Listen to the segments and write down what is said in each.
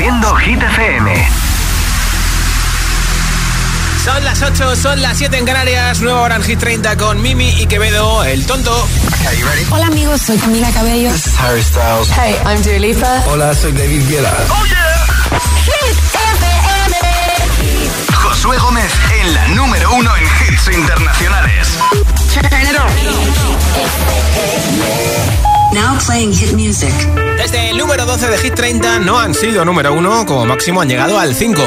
Haciendo Hit FM. Son las 8, son las 7 en Canarias, nueva hora en Hit 30 con Mimi y Quevedo, el tonto. Hola amigos, soy Camila Cabello. This is Harry Styles. Hey, I'm Dua Lipa. Hola, soy David Guetta. Oh yeah. Hit FM. Josué Gómez en la número uno en hits internacionales. Now playing hit music. Desde el número 12 de Hit 30 no han sido número uno, como máximo han llegado al 5.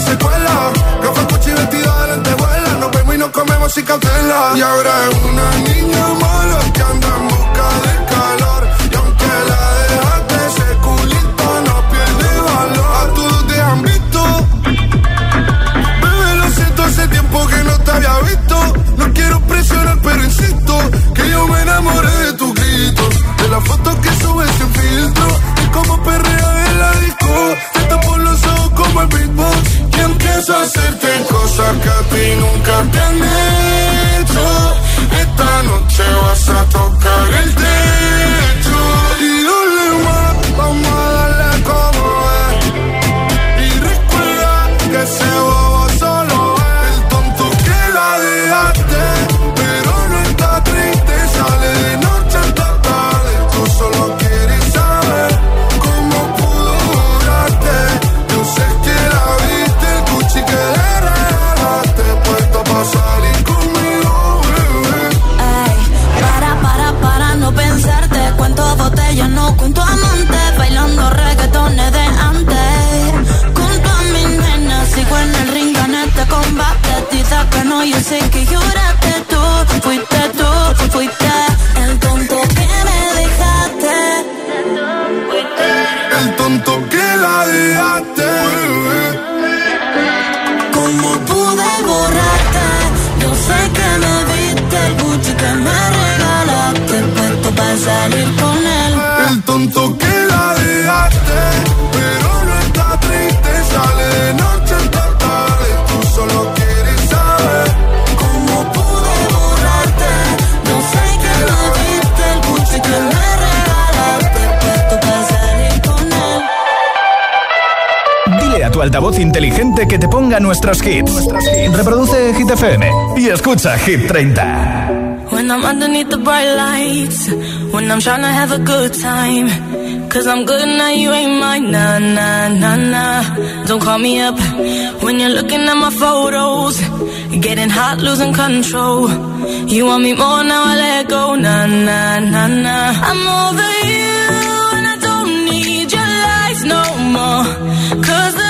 Y ella se cuela. fue Gucci vestida de lentejuela no comemos sin cautela. Y ahora es una niña mala que anda Sorprende altavoz inteligente que te ponga nuestros hits. Reproduce Hit FM y escucha Hit 30. When I'm underneath the bright lights, when I'm trying to have a good time. Cause I'm good now, you ain't mine. Nah, nah, nah, nah. Don't call me up when you're looking at my photos. Getting hot, losing control. You want me more now, I let go. Nah, nah, nah, nah. I'm over you, and I don't need your lies no more. Cause the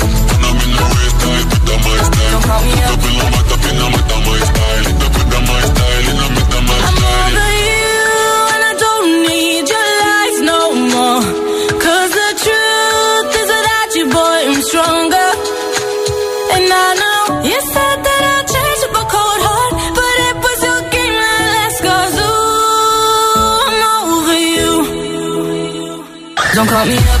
I'm over you and I don't need your lies no more. Cause the truth is you, boy, I'm stronger. And I know you said that I'd change cold heart. But it was your game that ooh, I'm over you. Don't call me up,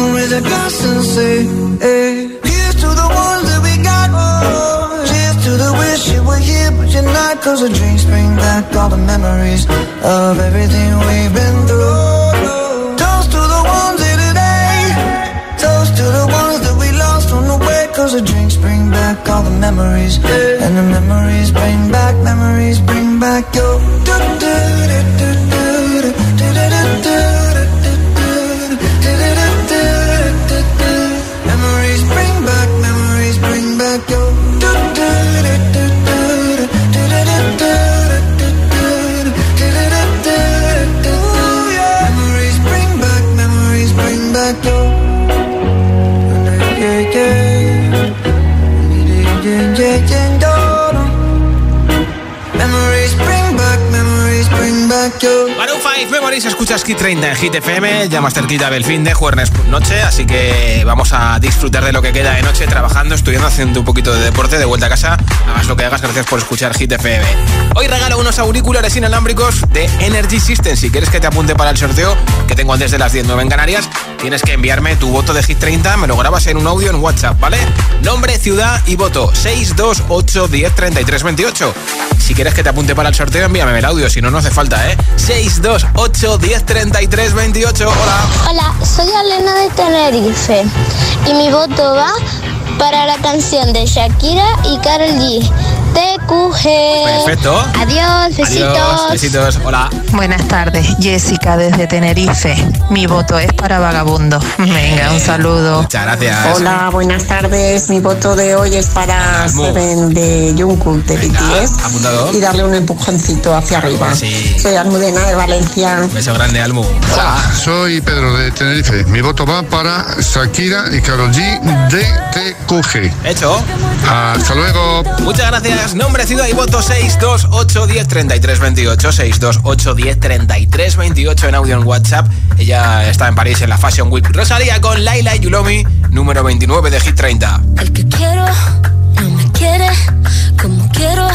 Gonna raise a glass and say, hey. Here's to the ones that we got. Oh, cheers to the wish you were here, but you're not. Cause the drinks bring back all the memories of everything we've been through. Toast to the ones here today. Toast to the ones that we lost on the way. Cause the drinks bring back all the memories. And the memories bring back, memories bring back your. países escuchas 30 en Hit FM, ya más cerquita del fin de jueves noche, así que vamos a disfrutar de lo que queda de noche, trabajando, estudiando, haciendo un poquito de deporte, de vuelta a casa, hagas lo que hagas, gracias por escuchar Hit FM. Hoy regalo unos auriculares inalámbricos de Energy System, si quieres que te apunte para el sorteo que tengo antes de las 10.09 en Canarias, tienes que enviarme tu voto de Hit 30, me lo grabas en un audio en WhatsApp, ¿vale? Nombre, ciudad y voto, 628 10 33 28. Si quieres que te apunte para el sorteo, envíame el audio, si no, no hace falta, ¿eh? 628 10 3328. Hola. Hola, soy Elena de Tenerife y mi voto va para la canción de Shakira y Karol G TQG. Perfecto. Adiós, besitos. Besitos. Hola. Buenas tardes, Jessica desde Tenerife. Mi voto es para Vagabundo. Venga, un saludo. Muchas gracias. Hola, buenas tardes. Mi voto de hoy es para Seven de Jungkook de BTS. Y darle un empujoncito hacia arriba. Soy Almudena de Valencia. Un beso grande, Almu. Ah, soy Pedro de Tenerife. Mi voto va para Shakira y Karol G de TQG. Hecho. Hasta luego. Muchas gracias ganas. Nombre, ciudad y voto 628 10 33 28. 628 10 33 28 en audio en WhatsApp. Ella está en París en la Fashion Week. Rosalía con Laila Yulomi, número 29 de Hit 30. El que quiero no me quiere como quiero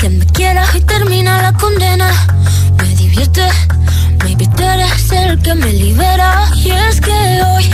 que me quiera y termina la condena. Me divierte, me eres el que me libera. Y es que hoy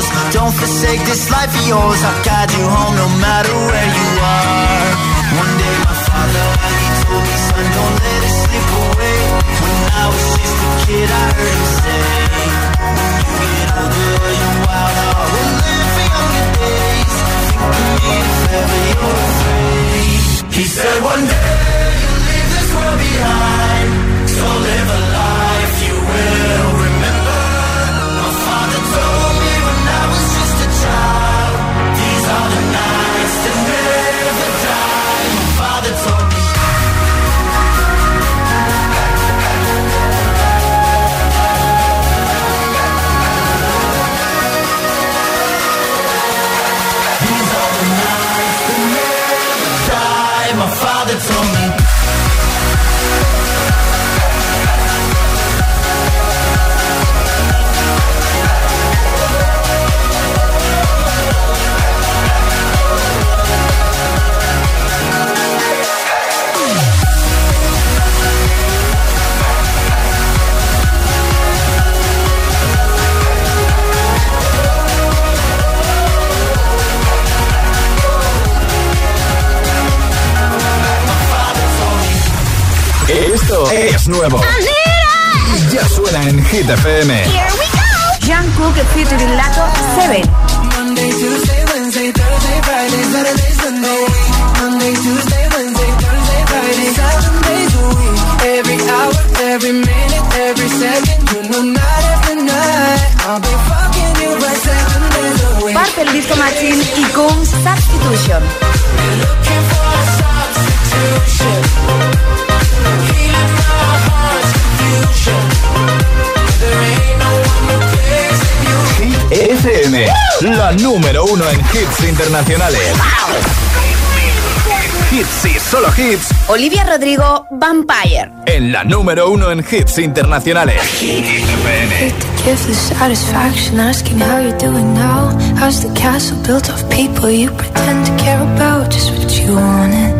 shores. Don't forsake this life of yours. I'll guide you home no matter where you are. Es nuevo. Ya suena en Hit FM. Here we go. Jungkook featuring Lato 7. Monday, Tuesday, Wednesday, Thursday, Friday, Saturday, Sunday. Monday, Tuesday, Wednesday, Thursday, Friday, seven days a week. Every hour, every minute, every second. You know, night after night. I'll be fucking you right seven days a week. Parte el disco Machine y Kungs Substitution. Looking for a substitution. Healing FM, la número uno en hits internacionales. Hits y solo hits Olivia Rodrigo, Vampire. en la número uno en hits internacionales. FM. Give the satisfaction asking how you're doing now. How's the castle built of people you pretend to care about? Just what you wanted.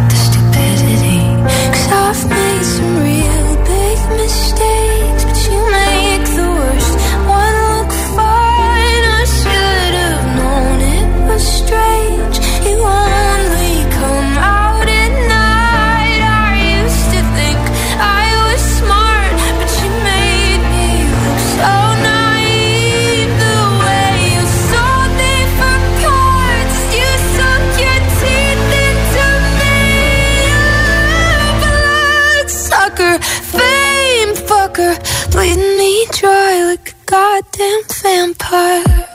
sucker, fame fucker, bleeding me dry like a goddamn vampire.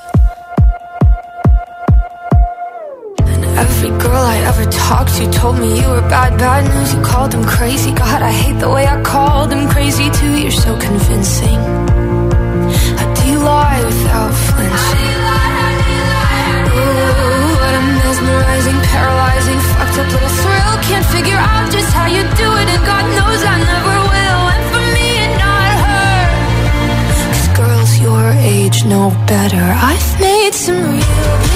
And every girl I ever talked to told me you were bad, bad news. You called them crazy. God, I hate the way I called them crazy too. You're so convincing. How do lie without flinching? Ooh, what a mesmerizing, paralyzing, fucked up little thrill. Can't figure out just how you do it, and God knows I never will. And for me and not her, 'cause girls your age know better. I've made some real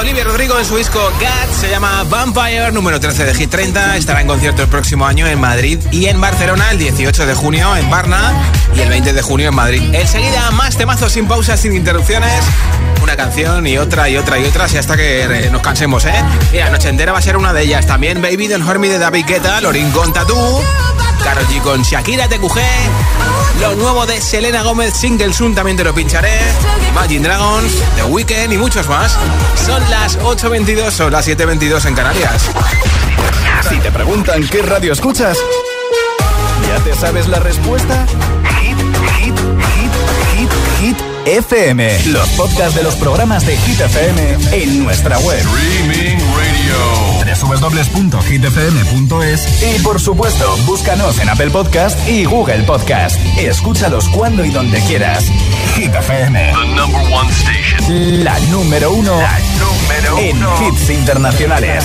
Olivia Rodrigo en su disco God se llama Vampire, número 13 de Hit 30. Estará en concierto el próximo año en Madrid y en Barcelona el 18 de junio en Barna y el 20 de junio en Madrid. Enseguida, más temazos sin pausas, sin interrupciones. Una canción y otra y otra y otra, así hasta que nos cansemos, ¿eh? Mira, Noche Entera va a ser una de ellas. También Baby Don't Hurt Me de David Guetta, Lorin con Tattoo, Karol G con Shakira TQG, lo nuevo de Selena Gómez, Single Soon también te lo pincharé, Imagine Dragons, The Weeknd y muchos más. Son las 8.22 o las 7.22 en Canarias. Si te preguntan qué radio escuchas, ¿ya te sabes la respuesta? Hit, hit, hit, hit, hit. FM. Los podcasts de los programas de Hit FM en nuestra web. Streaming Radio. www.hitfm.es y por supuesto, búscanos en Apple Podcast y Google Podcast. Escúchalos cuando y donde quieras. Hit FM. The number one station. La número uno, La número en hits internacionales.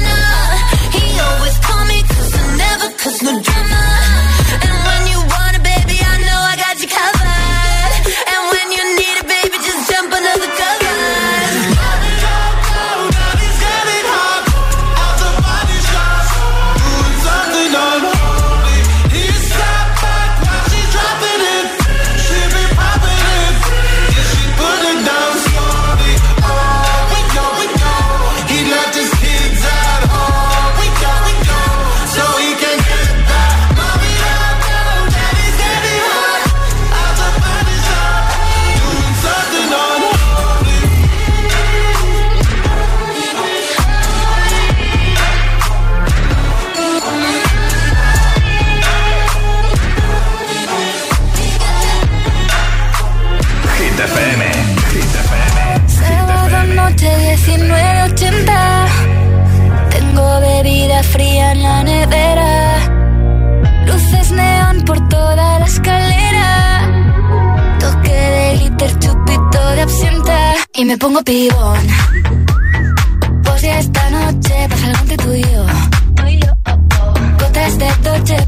Me pongo pibón. Pues ya esta noche pasa algo entre tú y yo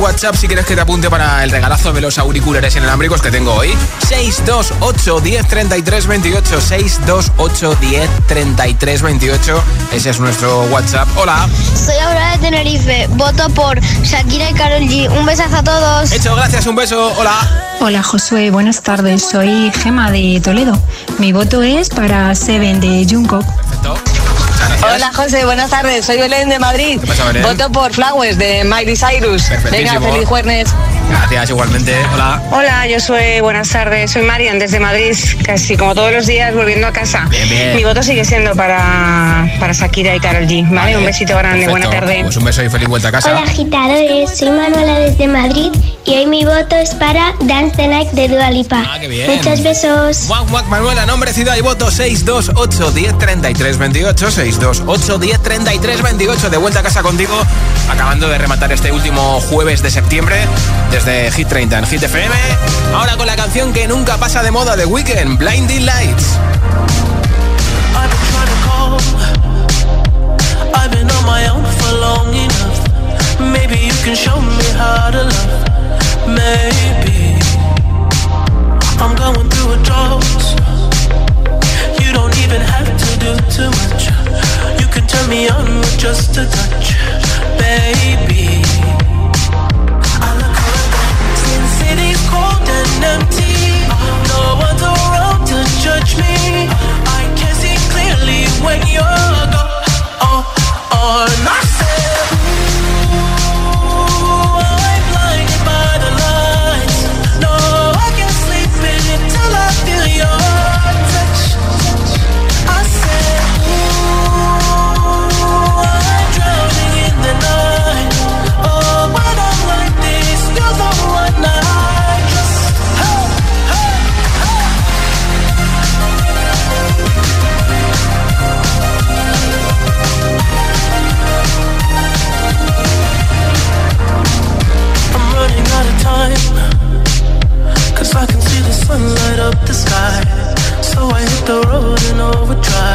WhatsApp si quieres que te apunte para el regalazo de los auriculares inalámbricos que tengo hoy. 628 10 33 28 628 10 33 28 Ese es nuestro WhatsApp. Hola. Soy Aurora de Tenerife. Voto por Shakira y Karol G. Un besazo a todos. Hecho, gracias, un beso. Hola. Hola Josué, buenas tardes. Soy Gema de Toledo. Mi voto es para Seven de Jungkook. Hola José, buenas tardes. Soy Belén de Madrid. pasa, Belén? Voto por Flowers de Miley Cyrus. Venga, feliz jueves. Gracias, igualmente. Hola. Hola, yo soy, buenas tardes, soy Marian desde Madrid, casi como todos los días volviendo a casa. Bien, bien. Mi voto sigue siendo para, para Shakira y Karol G. ¿vale? Un besito grande, buena Perfecto. tarde. Pues un beso y feliz vuelta a casa. Hola agitadores, soy Manuela desde Madrid y hoy mi voto es para Dance the Night de Dua Lipa. Ah, qué bien. Muchos besos. Guac, guac, Manuela, nombre, ciudad y voto 628 10 33 28 628 10 33 28 De vuelta a casa contigo, acabando de rematar este último jueves de septiembre desde Hit 30 en Hit FM. Ahora con la canción que nunca pasa de moda de Weekend, Blinding Lights. I've been trying to call. I've been on my own for long enough. Maybe you can show me how to love. Maybe I'm going through a drought. You don't even have to do too much. You can turn me on with just a touch, baby. I look around, cold and empty. No to judge me. I can see clearly when you're gone. Oh, oh, and Cause I can see the sun light up the sky. So I hit the road in overdrive,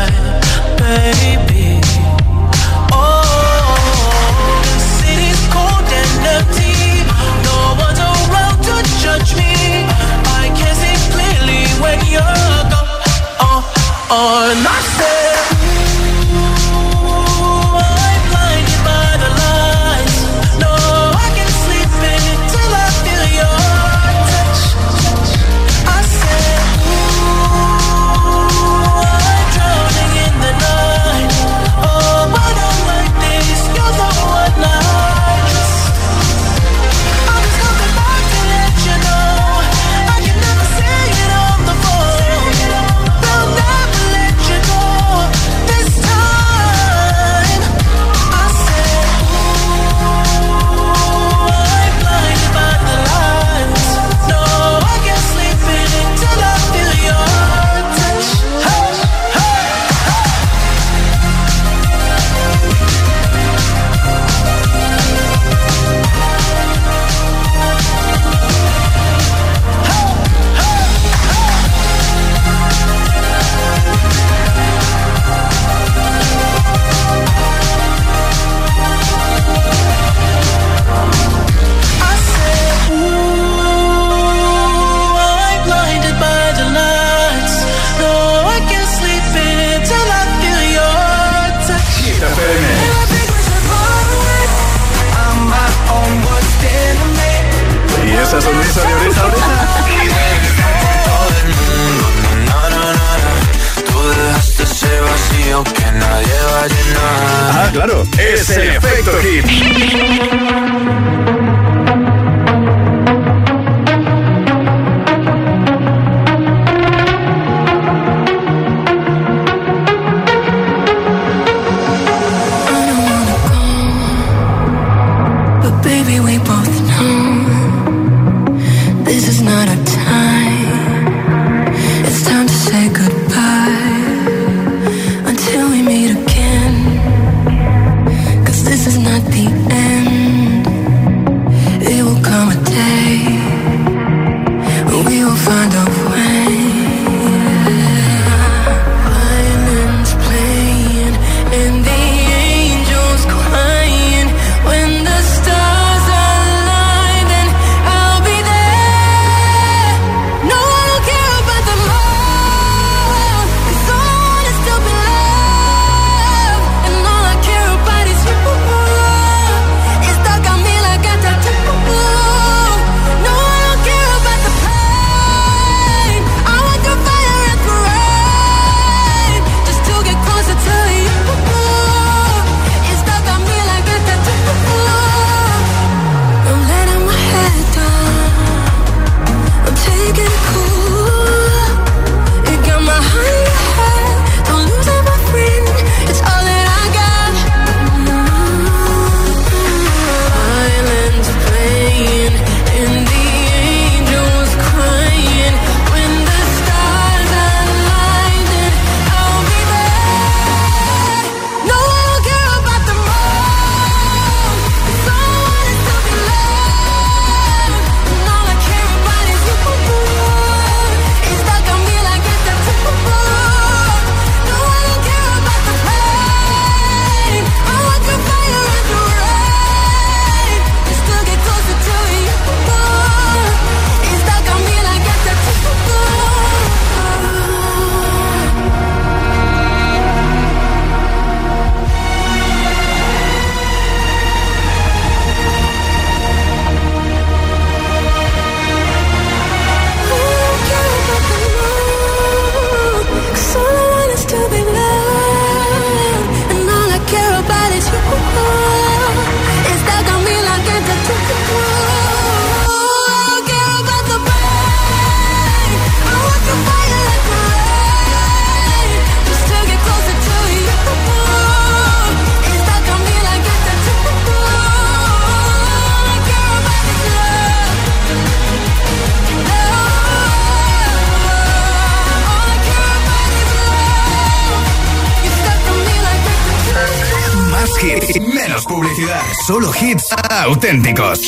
auténticos.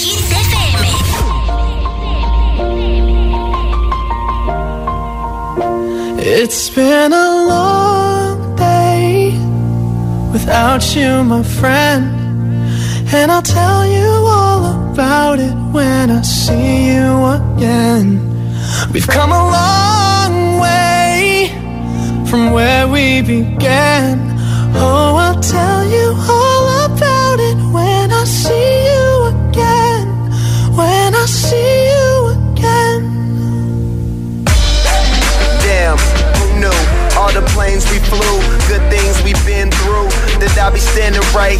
It's been a long day without you, my friend.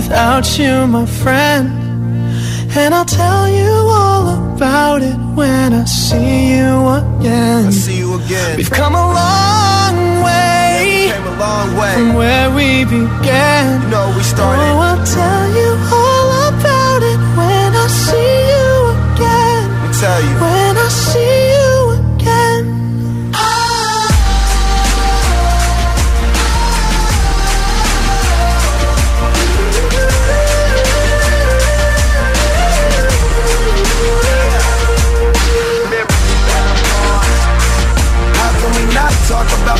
without you, my friend. And I'll tell you all about it when I see you again. I see you again. We've come a long way. Yeah, came a long way from where we began. You know we started. Oh, I'll tell you all about it when I see you again. Let tell you. When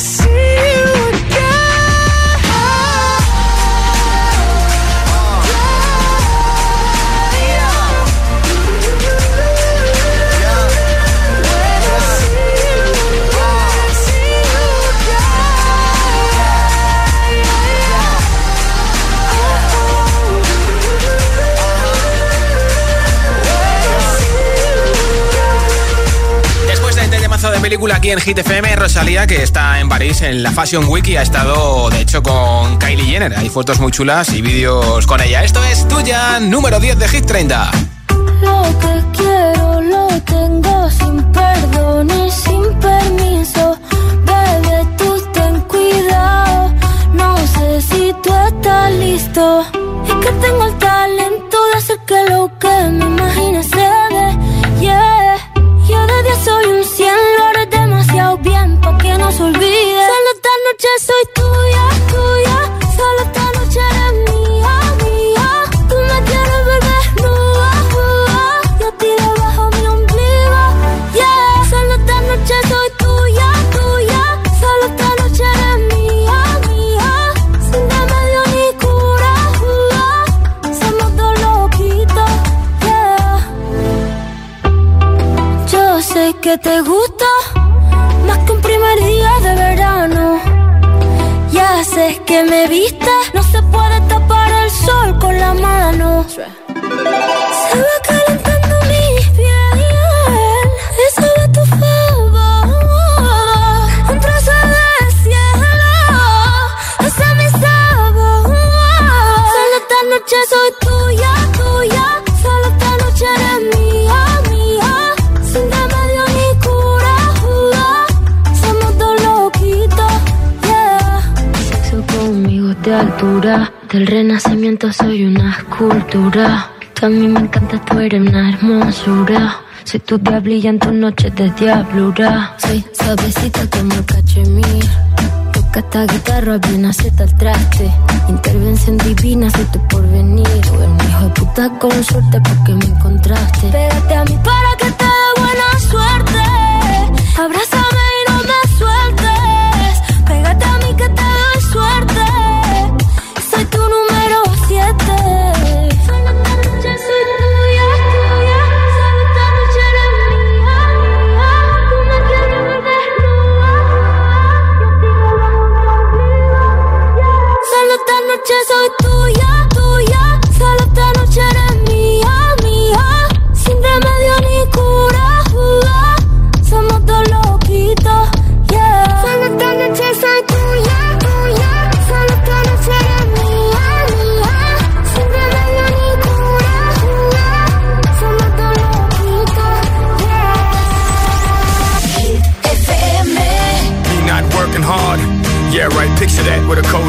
see you película aquí en Hit FM, Rosalía, que está en París en la Fashion y ha estado, de hecho, con Kylie Jenner. Hay fotos muy chulas y vídeos con ella. Esto es tuya, número 10 de Hit 30. Lo que quiero lo tengo sin perdón y sin permiso. Bebé, tú ten cuidado. No sé si tú estás listo. Es que tengo el talento de hacer que lo que me imagines sé que te gusta día de verano. Ya sé que me viste, altura. Del renacimiento soy una escultura. a mí me encanta, tú eres una hermosura. Soy tu diablilla en tus noches de diablura. Soy suavecita como el cachemir. Toca esta guitarra, bien acepta el traste. Intervención divina, soy tu porvenir. Tú eres un hijo de puta con suerte porque me encontraste. Pégate a mí para que te dé buena suerte. Abrázame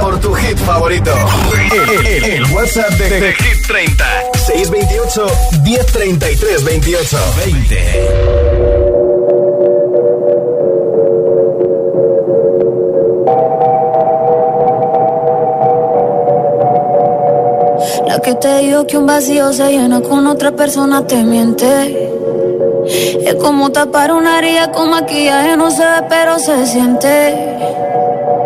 Por tu hit favorito. El, el- el WhatsApp de, de Hit 30. 628 1033 28 20. La que te dijo que un vacío se llena con otra persona te miente. Es como tapar una herida con maquillaje, no se ve, pero se siente.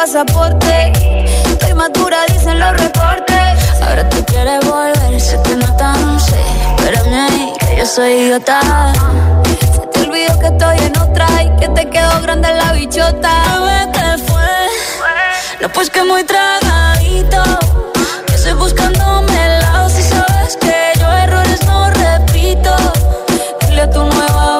Pasaporte. Estoy madura, dicen los reportes. Ahora tú quieres volver, se te nota, no sé. Espérame ahí, que yo soy idiota. Se te olvidó que estoy en otra y que te quedó grande la bichota. Bebé, ¿qué fue? No, pues que muy tragadito. Que estoy buscándome el lado si sabes que yo errores no repito. Dile a tu nueva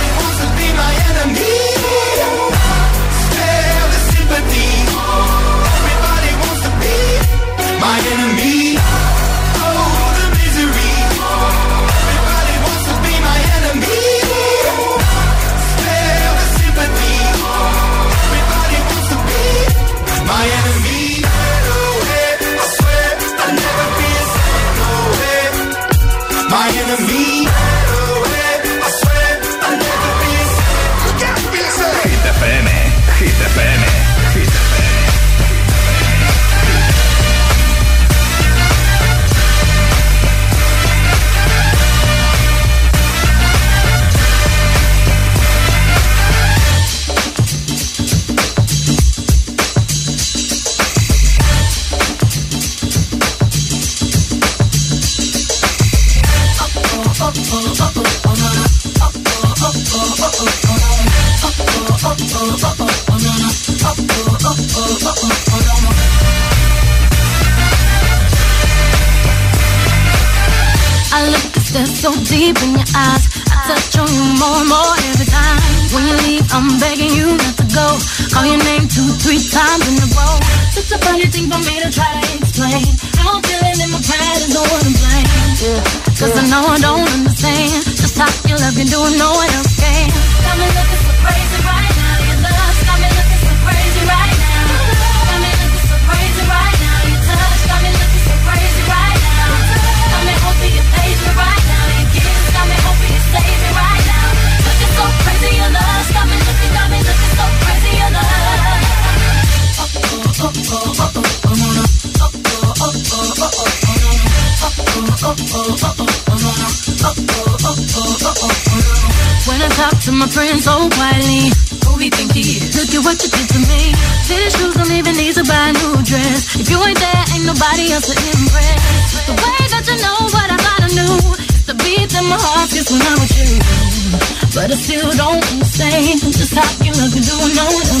still don't understand just how you love to do no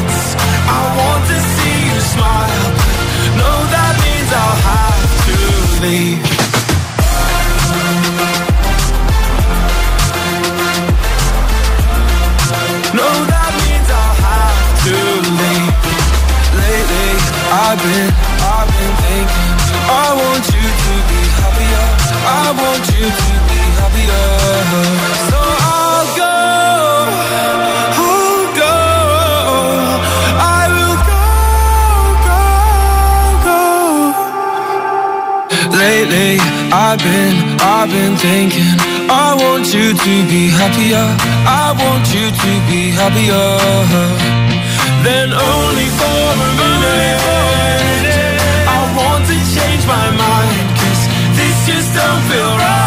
To. No, that means I'll have to leave. Lately, I've been, I've been thinking. I want you to be happier. I want you to be happier. So Lately, I've been, I've been thinking. I want you to be happier. I want you to be happier. Then only for a minute. I want to change my mind. Cause this just don't feel right